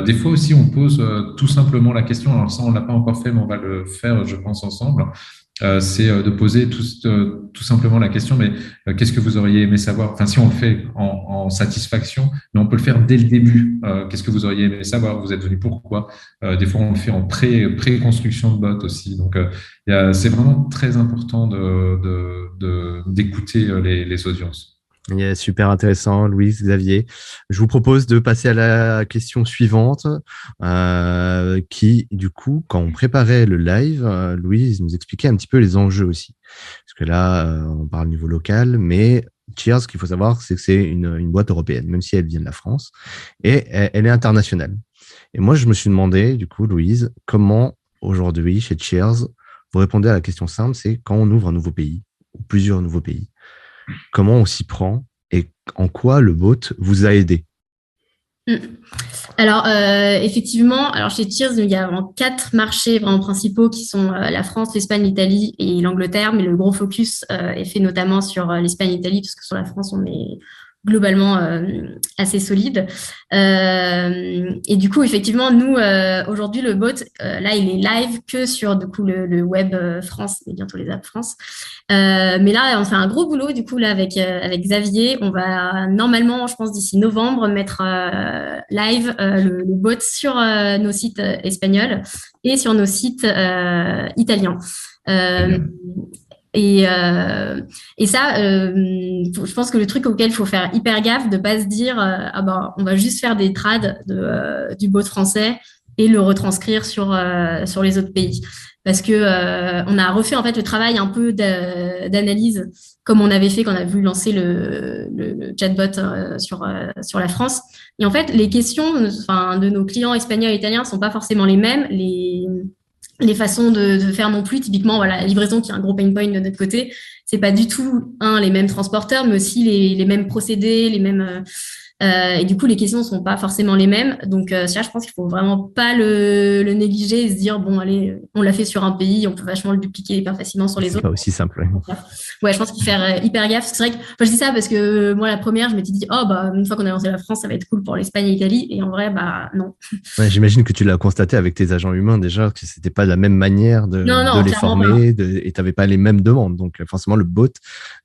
[SPEAKER 3] des fois aussi, on pose tout simplement la question. Alors ça, on l'a pas encore fait, mais on va le faire, je pense, ensemble. Euh, c'est euh, de poser tout, euh, tout, simplement la question, mais qu'est-ce que vous auriez aimé savoir? Enfin, si on le fait en, satisfaction, mais on peut le faire dès le début. qu'est-ce que vous auriez aimé savoir? Vous êtes venu pourquoi? Des fois, on le fait en pré, pré-construction de bot aussi. Donc, c'est vraiment très important d'écouter de, de, les, les audiences.
[SPEAKER 1] Yeah, super intéressant, Louise, Xavier. Je vous propose de passer à la question suivante, euh, qui, du coup, quand on préparait le live, euh, Louise nous expliquait un petit peu les enjeux aussi. Parce que là, euh, on parle au niveau local, mais Cheers, ce qu'il faut savoir, c'est que c'est une, une, boîte européenne, même si elle vient de la France, et elle est internationale. Et moi, je me suis demandé, du coup, Louise, comment aujourd'hui, chez Cheers, vous répondez à la question simple, c'est quand on ouvre un nouveau pays, ou plusieurs nouveaux pays Comment on s'y prend et en quoi le bot vous a aidé?
[SPEAKER 2] Mm. alors euh, effectivement, alors chez Cheers, il y a quatre marchés vraiment principaux qui sont euh, la France, l'Espagne, l'Italie et l'Angleterre, mais le gros focus euh, est fait notamment sur l'Espagne l'Italie, parce que sur la France, on est globalement euh, assez solide. Euh, et du coup, effectivement, nous, euh, aujourd'hui, le bot, là, il est live que sur du coup, le, web France et bientôt les apps France. mais là, on fait un gros boulot, du coup, là, avec, avec Xavier. On va normalement, je pense, d'ici novembre, mettre live le, bot sur nos sites espagnols et sur nos sites italiens. Et, euh, et ça, euh, je pense que le truc auquel il faut faire hyper gaffe, de pas se dire euh, ah ben on va juste faire des trades de, euh, du bot français et le retranscrire sur euh, sur les autres pays, parce que on a refait en fait le travail un peu d'analyse comme on avait fait quand on a voulu lancer le, le, le chatbot sur sur la France. Et en fait, les questions, enfin de nos clients espagnols et italiens sont pas forcément les mêmes. Les les façons de, faire non plus. Typiquement, voilà, la livraison qui est un gros pain point de notre côté, c'est pas du tout un les mêmes transporteurs, mais aussi les, les mêmes procédés, les mêmes euh, euh, et du coup, les questions ne sont pas forcément les mêmes. Donc, euh, ça, je pense qu'il faut vraiment pas le, le, négliger et se dire, bon, allez, on l'a fait sur un pays, on peut vachement le dupliquer hyper facilement sur les autres.
[SPEAKER 1] C'est pas aussi simple.
[SPEAKER 2] Ouais, je pense qu'il faut faire euh, hyper gaffe. C'est vrai que, enfin, je dis ça parce que moi, la première, je m'étais dit, oh, bah, une fois qu'on a lancé la France, ça va être cool pour l'Espagne et l'Italie. Et en vrai, bah, non.
[SPEAKER 1] Ouais, J'imagine que tu l'as constaté avec tes agents humains déjà, que c'était pas la même manière de, de les former de, et tu n'avais pas les mêmes demandes. Donc, forcément, le bot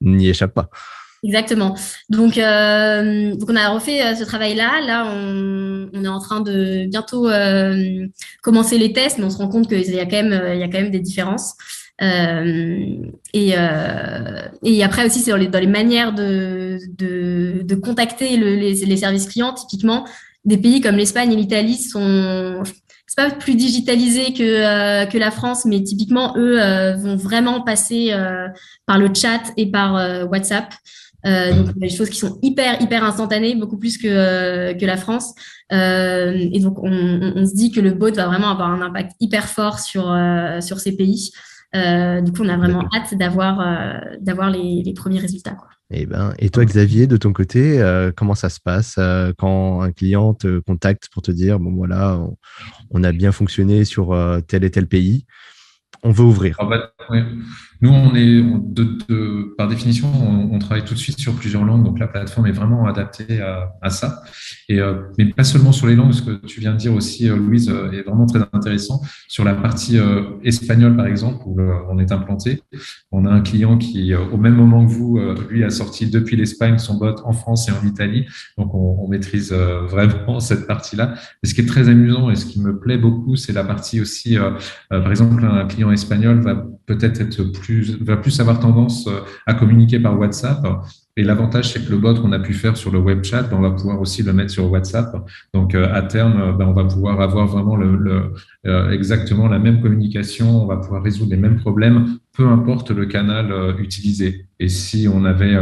[SPEAKER 1] n'y échappe pas.
[SPEAKER 2] Exactement. Donc, euh, donc on a refait euh, ce travail-là. Là, on, on, est en train de bientôt euh, commencer les tests, mais on se rend compte qu'il y a quand même, il y a quand même des différences. Euh, et, euh, et après aussi, c'est dans les, dans les manières de, de, de contacter le, les, les, services clients. Typiquement, des pays comme l'Espagne et l'Italie sont c'est pas plus digitalisé que euh, que la France, mais typiquement eux vont vraiment passer par le chat et par WhatsApp. Euh, donc, des choses qui sont hyper, hyper instantanées, beaucoup plus que, euh, que la France. Euh, et donc, on, on, se dit que le bot va vraiment avoir un impact hyper fort sur, sur ces pays. Du coup, on a vraiment hâte d'avoir d'avoir les, les, premiers résultats. Quoi.
[SPEAKER 1] Et, eh ben, et toi, Xavier, de ton côté, comment ça se passe quand un client te contacte pour te dire, bon voilà, on, on a bien fonctionné sur tel et tel pays, on veut ouvrir
[SPEAKER 3] ah bah, nous, on est, par définition, on, travaille tout de suite sur plusieurs langues, donc la plateforme est vraiment adaptée à, ça. Et, euh, mais pas seulement sur les langues, ce que tu viens de dire aussi, euh, Louise, euh, est vraiment très intéressant. Sur la partie espagnole, par exemple, où on est implanté, on a un client qui, au même moment que vous, lui, a sorti depuis l'Espagne son bot en France et en Italie. Donc, on, on maîtrise vraiment cette partie-là. Et ce qui est très amusant et ce qui me plaît beaucoup, c'est la partie aussi, par exemple, un client espagnol va peut-être être plus va plus avoir tendance euh, à communiquer par WhatsApp. Et l'avantage, c'est que le bot qu'on a pu faire sur le web chat, ben, on va pouvoir aussi le mettre sur WhatsApp. Donc, euh, à terme, ben, on va pouvoir avoir vraiment le, euh, exactement la même communication. On va pouvoir résoudre les mêmes problèmes, peu importe le canal utilisé. Et si on avait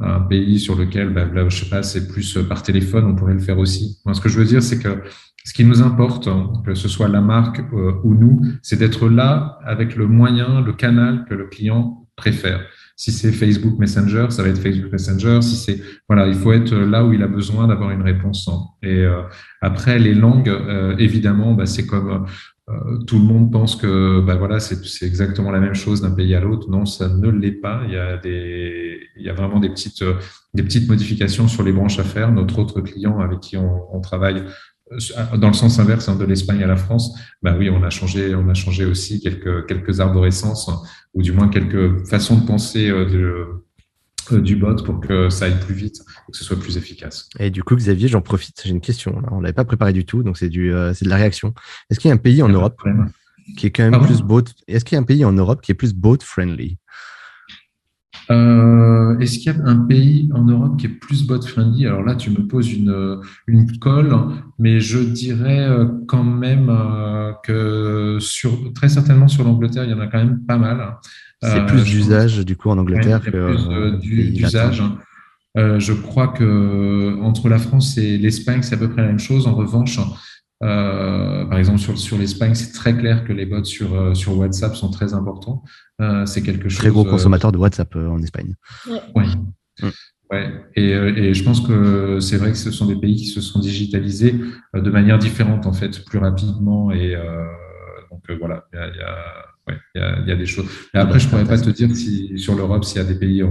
[SPEAKER 3] un pays sur lequel, bah, là, je sais pas, c'est plus par téléphone, on pourrait le faire aussi. Moi, ce que je veux dire, c'est que ce qui nous importe, que ce soit la marque euh, ou nous, c'est d'être là avec le moyen, le canal que le client préfère. Si c'est Facebook Messenger, ça va être Facebook Messenger. Si c'est voilà, il faut être là où il a besoin d'avoir une réponse. Et euh, après les langues, euh, évidemment, bah, c'est comme tout le monde pense que bah, voilà, c'est exactement la même chose d'un pays à l'autre. Non, ça ne l'est pas. Il y a des, il y a vraiment des petites, des petites modifications sur les branches à faire. Notre autre client avec qui on, on travaille dans le sens inverse hein, de l'Espagne à la France, bah oui, on a changé, on a changé aussi quelques quelques arborescences ou du moins quelques façons de penser euh, de, euh, du bot pour que ça aille plus vite et que ce soit plus efficace.
[SPEAKER 1] Et du coup, Xavier, j'en profite, j'ai une question. On l'avait pas préparé du tout, donc c'est euh, de la réaction. Est-ce qu'il y a un pays en Europe qui est quand même plus bot Est-ce qu'il y a un pays en Europe qui est plus bot friendly?
[SPEAKER 3] Euh, Est-ce qu'il y a un pays en Europe qui est plus bot-friendly Alors là, tu me poses une, une colle, mais je dirais euh, quand même euh, que sur, très certainement sur l'Angleterre, il y en a quand même pas mal.
[SPEAKER 1] C'est plus d'usage du coup en Angleterre
[SPEAKER 3] que d'usage. je crois que entre la France et l'Espagne, c'est à peu près la même chose. En revanche, euh, par exemple, sur, sur l'Espagne, c'est très clair que les bots sur, euh, sur WhatsApp sont très importants. Euh, c'est quelque chose.
[SPEAKER 1] Très gros consommateur de WhatsApp en Espagne.
[SPEAKER 3] Oui. Mm. Ouais. Et, et, je pense que c'est vrai que ce sont des pays qui se sont digitalisés de manière différente, en fait, plus rapidement. Et donc, voilà, il y a, y a ouais, il y, a, y, a, des choses. Après, je pourrais pas te dire si sur l'Europe s'il y a des pays.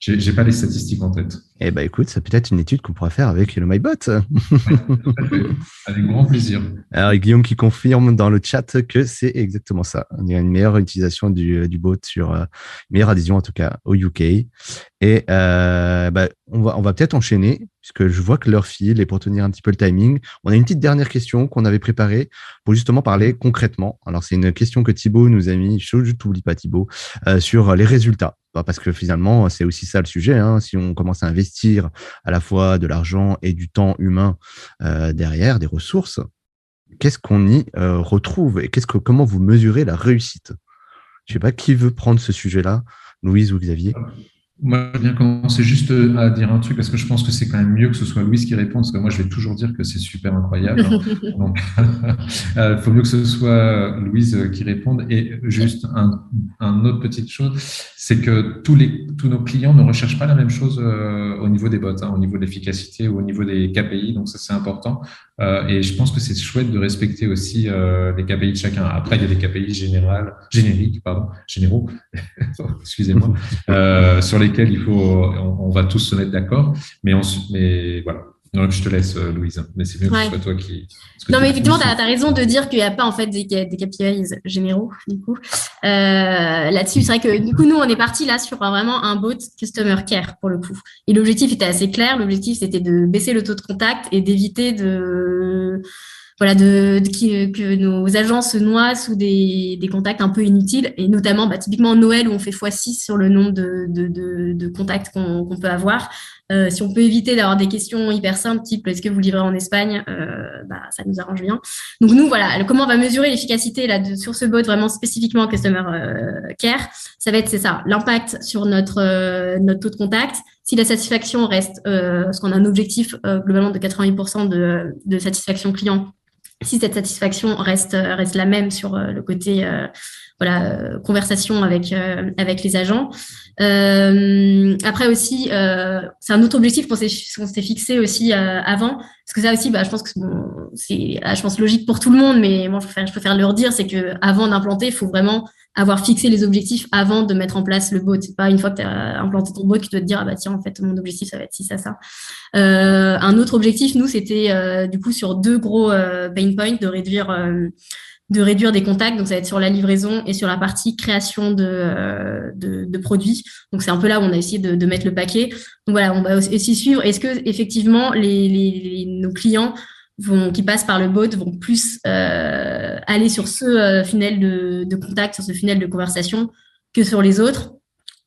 [SPEAKER 3] J'ai, j'ai pas les statistiques en tête.
[SPEAKER 1] Eh ben, écoute, c'est peut-être une étude qu'on pourra faire avec le MyBot.
[SPEAKER 3] avec grand plaisir.
[SPEAKER 1] Alors, Guillaume qui confirme dans le chat que c'est exactement ça. Il y a une meilleure utilisation du, du bot sur euh, meilleure adhésion en tout cas au UK. Et euh, bah, on va, on va peut-être enchaîner puisque je vois que l'heure file et pour tenir un petit peu le timing, on a une petite dernière question qu'on avait préparée pour justement parler concrètement. Alors, c'est une question que Thibaut nous a mis, je t'oublie pas Thibaut, euh, sur les résultats. Bah, parce que finalement, c'est aussi ça le sujet. Hein. Si on commence à investir à la fois de l'argent et du temps humain euh, derrière, des ressources, qu'est-ce qu'on y euh, retrouve et qu'est-ce que comment vous mesurez la réussite? Je sais pas qui veut prendre ce sujet-là, Louise ou Xavier.
[SPEAKER 3] Moi, je bien commencer juste euh, à dire un truc parce que je pense que c'est quand même mieux que ce soit Louise qui réponde parce que moi, je vais toujours dire que c'est super incroyable. Hein. Donc, il euh, faut mieux que ce soit Louise qui réponde. Et juste un, un autre petite chose, c'est que tous, les, tous nos clients ne recherchent pas la même chose euh, au niveau des bots, hein, au niveau de l'efficacité ou au niveau des KPI. Donc, ça, c'est important. Euh, et je pense que c'est chouette de respecter aussi euh, les KPI de chacun. Après, il y a des KPI général, génériques, pardon, généraux, excusez-moi, euh, sur lesquels il faut, on, on, va tous se mettre d'accord. Mais, mais voilà, non, je te laisse, euh, Louise. Mais c'est mieux que ce soit toi qui.
[SPEAKER 2] Non, mais effectivement, tu as, raison de dire qu'il n'y a pas en fait des, des KPIs généraux, du coup. Euh, Là-dessus, c'est vrai que du coup, nous, on est parti là sur vraiment un bot Customer Care pour le coup. Et l'objectif était assez clair. L'objectif, c'était de baisser le taux de contact et d'éviter de voilà, de, de, que nos agents se noient sous des, des contacts un peu inutiles, et notamment bah, typiquement Noël où on fait x6 sur le nombre de, de, de contacts qu'on peut avoir. Euh, si on peut éviter d'avoir des questions hyper simples, type est-ce que vous livrez en Espagne, euh, bah, ça nous arrange bien. Donc nous, voilà, comment on va mesurer l'efficacité là sur ce bot vraiment spécifiquement Customer euh, Care Ça va être c'est ça, l'impact sur notre notre taux de contact. Si la satisfaction reste, parce qu'on a un objectif globalement de 80% de, satisfaction client si cette satisfaction reste, reste la même sur le côté voilà, euh, conversation avec, avec les agents. après aussi, c'est un autre objectif qu'on s'est fixé aussi avant, parce que ça aussi, bah, je pense que c'est, ah, je pense logique pour tout le monde, mais moi je préfère, je préfère leur dire, c'est que avant d'implanter, il faut vraiment avoir fixé les objectifs avant de mettre en place le bot. C'est pas une fois que tu as implanté ton bot que tu dois te dire ah bah tiens en fait mon objectif ça va être ci ça ça. Euh, un autre objectif nous c'était euh, du coup sur deux gros euh, pain points de réduire euh, de réduire des contacts donc ça va être sur la livraison et sur la partie création de euh, de, produits. Donc c'est un peu là où on a essayé de, mettre le paquet. Donc voilà on va aussi suivre est-ce que effectivement les, nos clients vont, qui passent par le bot vont plus euh, aller sur ce euh, funnel de, contact, sur ce funnel de conversation que sur les autres?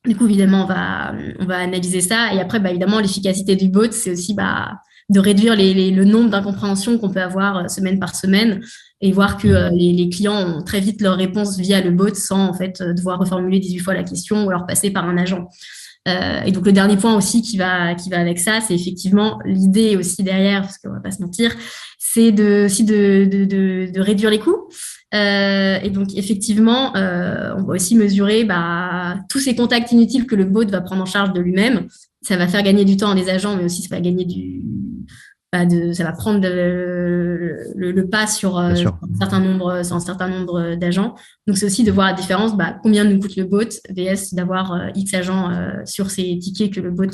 [SPEAKER 2] Du coup, évidemment, on va, on va analyser ça. Et après, bah, évidemment, l'efficacité du bot, c'est aussi bah, de réduire les, le nombre d'incompréhensions qu'on peut avoir euh, semaine par semaine et voir que euh, les, les, clients ont très vite leur réponse via le bot sans en fait devoir reformuler 18 fois la question ou alors passer par un agent. et donc le dernier point aussi qui va qui va avec ça, c'est effectivement l'idée aussi derrière, parce qu'on va pas se mentir, c'est de, aussi de, de, de, de réduire les coûts. Euh, et donc, effectivement, euh, on va aussi mesurer bah, tous ces contacts inutiles que le bot va prendre en charge de lui-même. Ça va faire gagner du temps à des agents, mais aussi ça va gagner du, bah, de, ça va prendre le, le, pas sur, euh, un certain nombre, sur un certain nombre d'agents. Donc, c'est aussi de voir la différence, bah, combien nous coûte le bot vs d'avoir euh, X agents euh, sur ces tickets que le bot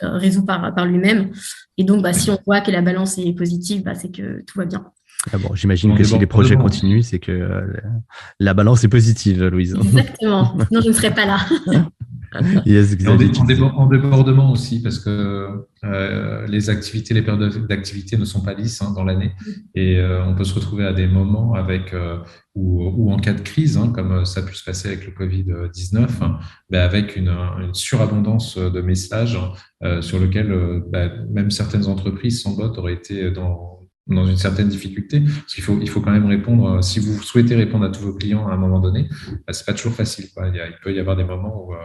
[SPEAKER 2] résout par, par lui-même. Et donc, bah, si on voit que la balance est positive, bah, c'est que tout va bien.
[SPEAKER 1] Ah bon, J'imagine que si les projets continuent, c'est que euh, la balance est positive, Louise.
[SPEAKER 2] Exactement, sinon je ne serais pas là.
[SPEAKER 3] en, débordement aussi, parce que euh, les activités, les périodes d'activité ne sont pas lisses hein, dans l'année. Et euh, on peut se retrouver à des moments avec, ou, en cas de crise, hein, comme ça a pu se passer avec le Covid-19, ben avec une, surabondance de messages sur lequel ben, même certaines entreprises sans bot auraient été dans dans une certaine difficulté, parce qu'il faut, il faut quand même répondre, euh, si vous souhaitez répondre à tous vos clients à un moment donné, bah, c'est pas toujours facile. Quoi. Il, peut y avoir des moments où, euh,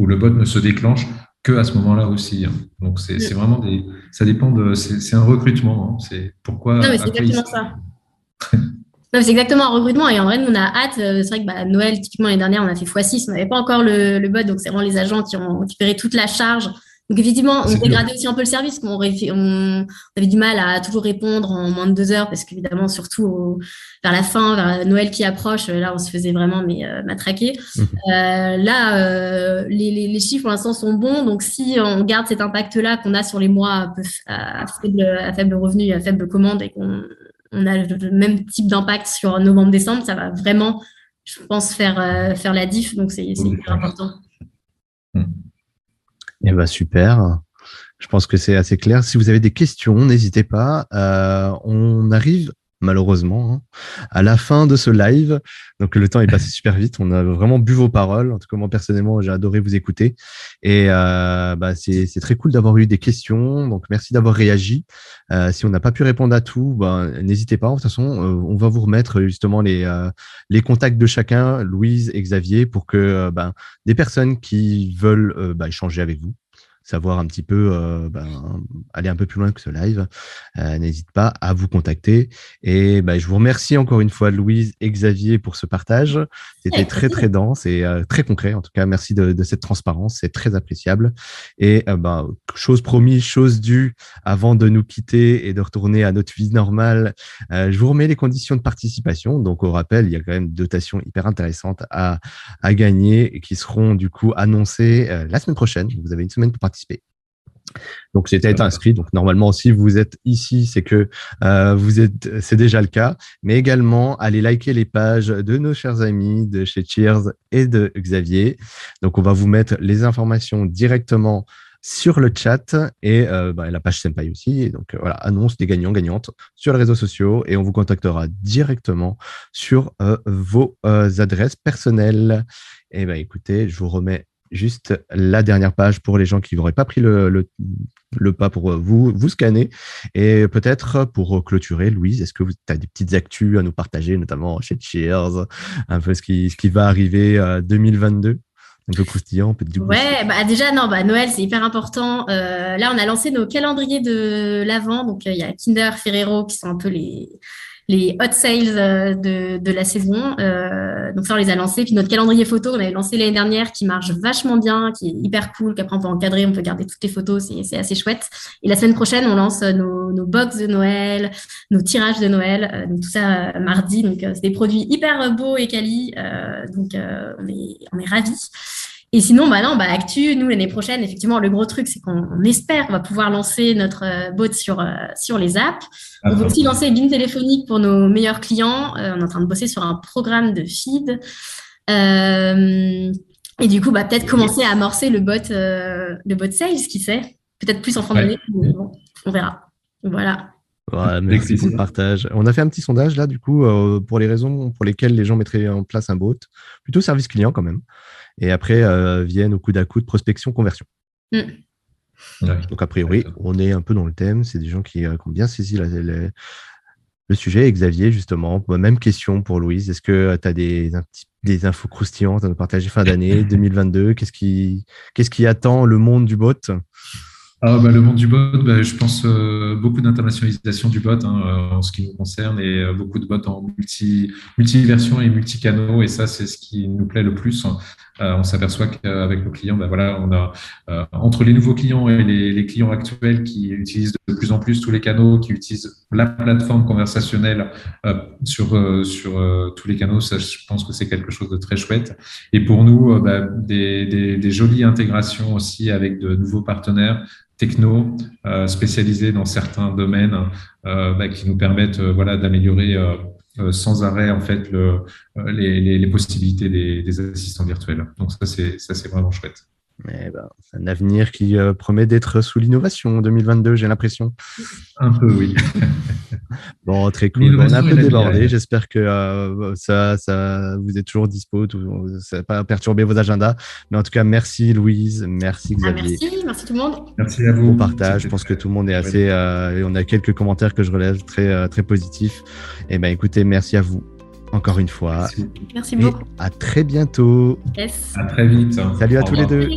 [SPEAKER 3] où, le bot ne se déclenche que à ce moment-là aussi. Hein. Donc c'est, c'est vraiment des, ça dépend de, c'est, c'est un recrutement. Hein. C'est pourquoi.
[SPEAKER 2] Non, mais c'est exactement ça. Non, c'est exactement un recrutement. Et en vrai, nous, on a hâte. Euh, c'est vrai que bah, Noël, typiquement, l'année dernière, on a fait x6. On n'avait pas encore le, le bot. Donc, c'est vraiment les agents qui ont récupéré toute la charge donc effectivement, on dégradait aussi un peu le service. On, on, avait du mal à toujours répondre en moins de deux heures parce qu'évidemment, surtout vers la fin, vers Noël qui approche, là, on se faisait vraiment mais euh, matraquer. Mmh. Euh, là, euh, les, les, chiffres pour l'instant sont bons. Donc si on garde cet impact-là qu'on a sur les mois à, faible, à faible revenu, à faible commande et qu'on on a le même type d'impact sur novembre-décembre, ça va vraiment, je pense, faire, faire la diff. Donc c'est hyper important.
[SPEAKER 1] Mmh. Eh ben super. Je pense que c'est assez clair. Si vous avez des questions, n'hésitez pas. Euh, on arrive malheureusement hein, à la fin de ce live. Donc le temps est passé super vite. On a vraiment bu vos paroles. En tout cas, moi personnellement, j'ai adoré vous écouter. Et euh, bah, c'est très cool d'avoir eu des questions. Donc merci d'avoir réagi. Euh, si on n'a pas pu répondre à tout, ben, n'hésitez pas. De toute façon, on va vous remettre justement les, les contacts de chacun, Louise et Xavier, pour que ben, des personnes qui veulent ben, échanger avec vous savoir un petit peu, euh, ben, aller un peu plus loin que ce live, euh, n'hésite pas à vous contacter. Et ben, je vous remercie encore une fois, Louise et Xavier, pour ce partage. C'était très, très dense et euh, très concret. En tout cas, merci de, cette transparence. C'est très appréciable. Et ben, chose promise, chose due, avant de nous quitter et de retourner à notre vie normale, je vous remets les conditions de participation. Donc, au rappel, il y a quand même des dotations hyper intéressantes à, à gagner et qui seront du coup annoncées la semaine prochaine. Vous avez une semaine pour participer donc c'était inscrit. Donc normalement, si vous êtes ici, c'est que euh, vous êtes, c'est déjà le cas. Mais également, allez liker les pages de nos chers amis de chez Cheers et de Xavier. Donc on va vous mettre les informations directement sur le chat et euh, bah, la page Senpai aussi. Donc voilà, annonce des gagnants gagnantes sur les réseaux sociaux et on vous contactera directement sur euh, vos adresses personnelles. Et ben écoutez, je vous remets juste la dernière page pour les gens qui n'auraient pas pris le, le, pas pour vous, vous scanner. Et peut-être pour clôturer, Louise, est-ce que tu as des petites actus à nous partager, notamment chez Cheers, un peu ce qui, ce qui va arriver 2022 un peu croustillant, un peu
[SPEAKER 2] de Ouais, bah déjà, non, bah Noël, c'est hyper important. Euh, là, on a lancé nos calendriers de l'Avent. Donc, il y a Kinder, Ferrero qui sont un peu les, les hot sales euh, de, de la saison. Euh, donc ça, on les a lancés. Puis notre calendrier photo, on avait lancé l'année dernière, qui marche vachement bien, qui est hyper cool, qu'après on peut encadrer, on peut garder toutes les photos, c'est assez chouette. Et la semaine prochaine, on lance nos, nos box de Noël, nos tirages de Noël, euh, donc tout ça mardi. Donc c'est des produits hyper beaux et quali. donc on est, on est ravis. Et sinon, bah non, bah actu, nous l'année prochaine, effectivement, le gros truc, c'est qu'on espère qu'on va pouvoir lancer notre euh, bot sur euh, sur les apps. on va aussi lancer BIM téléphonique pour nos meilleurs clients. Euh, on est en train de bosser sur un programme de feed. et du coup, bah peut-être commencer à amorcer le bot le bot sales, qui sait, peut-être plus en fin d'année. Bon, on verra. Voilà.
[SPEAKER 1] merci pour le partage. On a fait un petit sondage là, du coup, pour les raisons pour lesquelles les gens mettraient en place un bot. Plutôt service client quand même. Et après euh, viennent au coup d'à coup de prospection, conversion. Mm. Donc, a priori, on est un peu dans le thème. C'est des gens qui, euh, ont bien saisi le sujet. Xavier, justement, même question pour Louise. Est-ce que tu as des, des infos croustillantes à nous partager fin d'année 2022 Qu'est-ce qui, qu'est-ce qui attend le monde du bot?
[SPEAKER 3] Ah, bah, le monde du bot, bah, je pense euh, beaucoup d'internationalisation du bot hein, euh, en ce qui nous concerne et euh, beaucoup de bots en multi, multi-versions et multi-canaux. Et ça, c'est ce qui nous plaît le plus. On s'aperçoit qu'avec nos clients, bah, voilà, on a entre les nouveaux clients et les, clients actuels qui utilisent de plus en plus tous les canaux, qui utilisent la plateforme conversationnelle sur, sur tous les canaux, ça, je pense que c'est quelque chose de très chouette. Et pour nous, bah, des, jolies intégrations aussi avec de nouveaux partenaires techno euh, spécialisés dans certains domaines euh, bah, qui nous permettent euh, voilà, d'améliorer sans arrêt en fait le, les, les, possibilités des, des, assistants virtuels. Donc ça c'est ça c'est vraiment chouette.
[SPEAKER 1] Eh ben, c'est un avenir qui euh, promet d'être sous l'innovation en 2022, j'ai l'impression.
[SPEAKER 3] Un peu, oui.
[SPEAKER 1] bon, très cool. On a un peu débordé. J'espère que euh, ça, ça, vous êtes toujours dispo, tout, ça n'a pas perturbé vos agendas. Mais en tout cas, merci Louise, merci ah, Xavier.
[SPEAKER 2] merci, merci tout le monde.
[SPEAKER 3] Merci à vous.
[SPEAKER 1] Bon partage. Je pense que tout le monde est assez. Euh, on a quelques commentaires que je relève très, très positifs. Et eh ben, écoutez, merci à vous encore une fois.
[SPEAKER 2] Merci, beaucoup.
[SPEAKER 1] À très bientôt.
[SPEAKER 2] Yes.
[SPEAKER 3] À très vite.
[SPEAKER 1] Salut à tous les deux.